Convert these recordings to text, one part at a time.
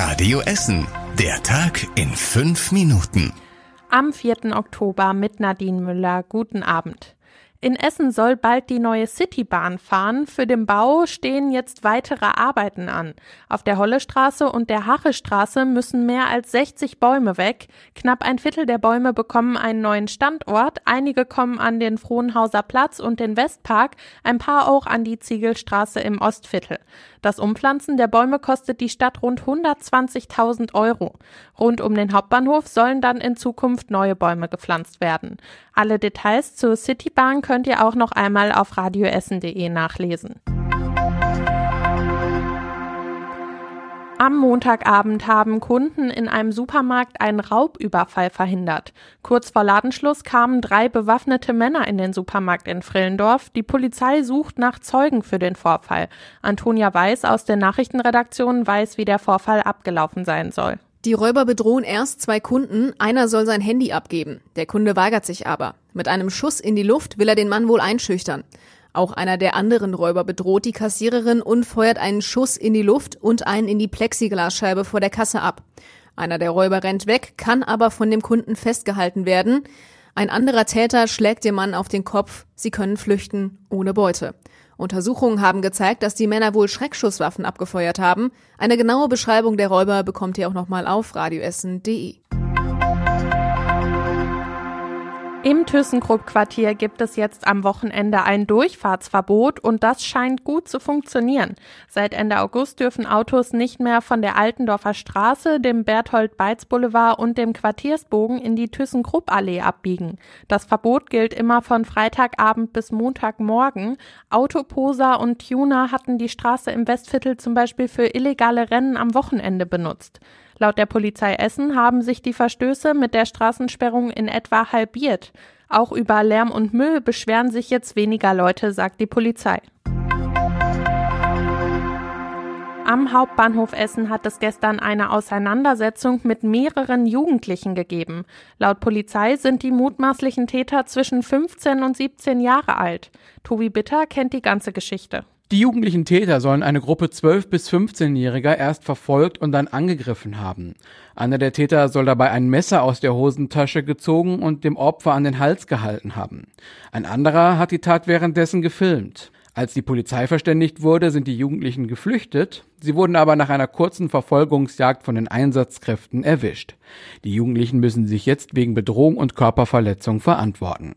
Radio Essen. Der Tag in fünf Minuten. Am 4. Oktober mit Nadine Müller. Guten Abend. In Essen soll bald die neue Citybahn fahren. Für den Bau stehen jetzt weitere Arbeiten an. Auf der Hollestraße und der Hachestraße müssen mehr als 60 Bäume weg. Knapp ein Viertel der Bäume bekommen einen neuen Standort. Einige kommen an den Frohnhauser Platz und den Westpark, ein paar auch an die Ziegelstraße im Ostviertel. Das Umpflanzen der Bäume kostet die Stadt rund 120.000 Euro. Rund um den Hauptbahnhof sollen dann in Zukunft neue Bäume gepflanzt werden. Alle Details zur Citybahn könnt ihr auch noch einmal auf radioessen.de nachlesen. Am Montagabend haben Kunden in einem Supermarkt einen Raubüberfall verhindert. Kurz vor Ladenschluss kamen drei bewaffnete Männer in den Supermarkt in Frillendorf. Die Polizei sucht nach Zeugen für den Vorfall. Antonia Weiß aus der Nachrichtenredaktion weiß, wie der Vorfall abgelaufen sein soll. Die Räuber bedrohen erst zwei Kunden, einer soll sein Handy abgeben. Der Kunde weigert sich aber. Mit einem Schuss in die Luft will er den Mann wohl einschüchtern. Auch einer der anderen Räuber bedroht die Kassiererin und feuert einen Schuss in die Luft und einen in die Plexiglasscheibe vor der Kasse ab. Einer der Räuber rennt weg, kann aber von dem Kunden festgehalten werden. Ein anderer Täter schlägt dem Mann auf den Kopf. Sie können flüchten ohne Beute. Untersuchungen haben gezeigt, dass die Männer wohl Schreckschusswaffen abgefeuert haben. Eine genaue Beschreibung der Räuber bekommt ihr auch nochmal auf radioessen.de. Im ThyssenKrupp-Quartier gibt es jetzt am Wochenende ein Durchfahrtsverbot und das scheint gut zu funktionieren. Seit Ende August dürfen Autos nicht mehr von der Altendorfer Straße, dem Berthold-Beitz-Boulevard und dem Quartiersbogen in die ThyssenKrupp-Allee abbiegen. Das Verbot gilt immer von Freitagabend bis Montagmorgen. Autoposer und Tuner hatten die Straße im Westviertel zum Beispiel für illegale Rennen am Wochenende benutzt. Laut der Polizei Essen haben sich die Verstöße mit der Straßensperrung in etwa halbiert. Auch über Lärm und Müll beschweren sich jetzt weniger Leute, sagt die Polizei. Am Hauptbahnhof Essen hat es gestern eine Auseinandersetzung mit mehreren Jugendlichen gegeben. Laut Polizei sind die mutmaßlichen Täter zwischen 15 und 17 Jahre alt. Tobi Bitter kennt die ganze Geschichte. Die jugendlichen Täter sollen eine Gruppe 12- bis 15-Jähriger erst verfolgt und dann angegriffen haben. Einer der Täter soll dabei ein Messer aus der Hosentasche gezogen und dem Opfer an den Hals gehalten haben. Ein anderer hat die Tat währenddessen gefilmt. Als die Polizei verständigt wurde, sind die Jugendlichen geflüchtet. Sie wurden aber nach einer kurzen Verfolgungsjagd von den Einsatzkräften erwischt. Die Jugendlichen müssen sich jetzt wegen Bedrohung und Körperverletzung verantworten.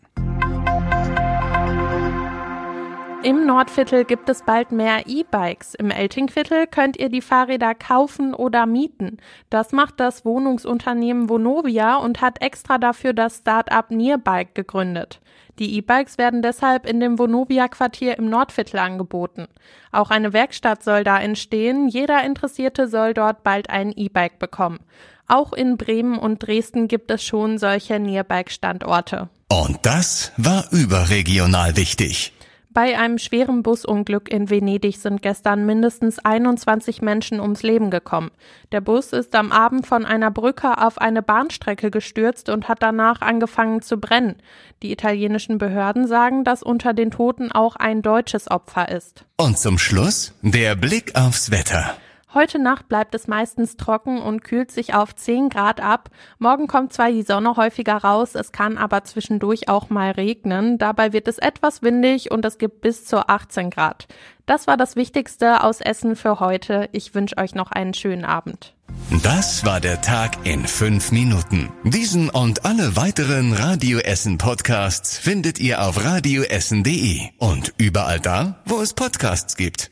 Im Nordviertel gibt es bald mehr E-Bikes. Im Eltingviertel könnt ihr die Fahrräder kaufen oder mieten. Das macht das Wohnungsunternehmen Vonovia und hat extra dafür das Start-up Nearbike gegründet. Die E-Bikes werden deshalb in dem Vonovia-Quartier im Nordviertel angeboten. Auch eine Werkstatt soll da entstehen. Jeder Interessierte soll dort bald ein E-Bike bekommen. Auch in Bremen und Dresden gibt es schon solche Nearbike-Standorte. Und das war überregional wichtig. Bei einem schweren Busunglück in Venedig sind gestern mindestens 21 Menschen ums Leben gekommen. Der Bus ist am Abend von einer Brücke auf eine Bahnstrecke gestürzt und hat danach angefangen zu brennen. Die italienischen Behörden sagen, dass unter den Toten auch ein deutsches Opfer ist. Und zum Schluss der Blick aufs Wetter. Heute Nacht bleibt es meistens trocken und kühlt sich auf 10 Grad ab. Morgen kommt zwar die Sonne häufiger raus, es kann aber zwischendurch auch mal regnen. Dabei wird es etwas windig und es gibt bis zu 18 Grad. Das war das Wichtigste aus Essen für heute. Ich wünsche euch noch einen schönen Abend. Das war der Tag in fünf Minuten. Diesen und alle weiteren Radio Essen Podcasts findet ihr auf radioessen.de und überall da, wo es Podcasts gibt.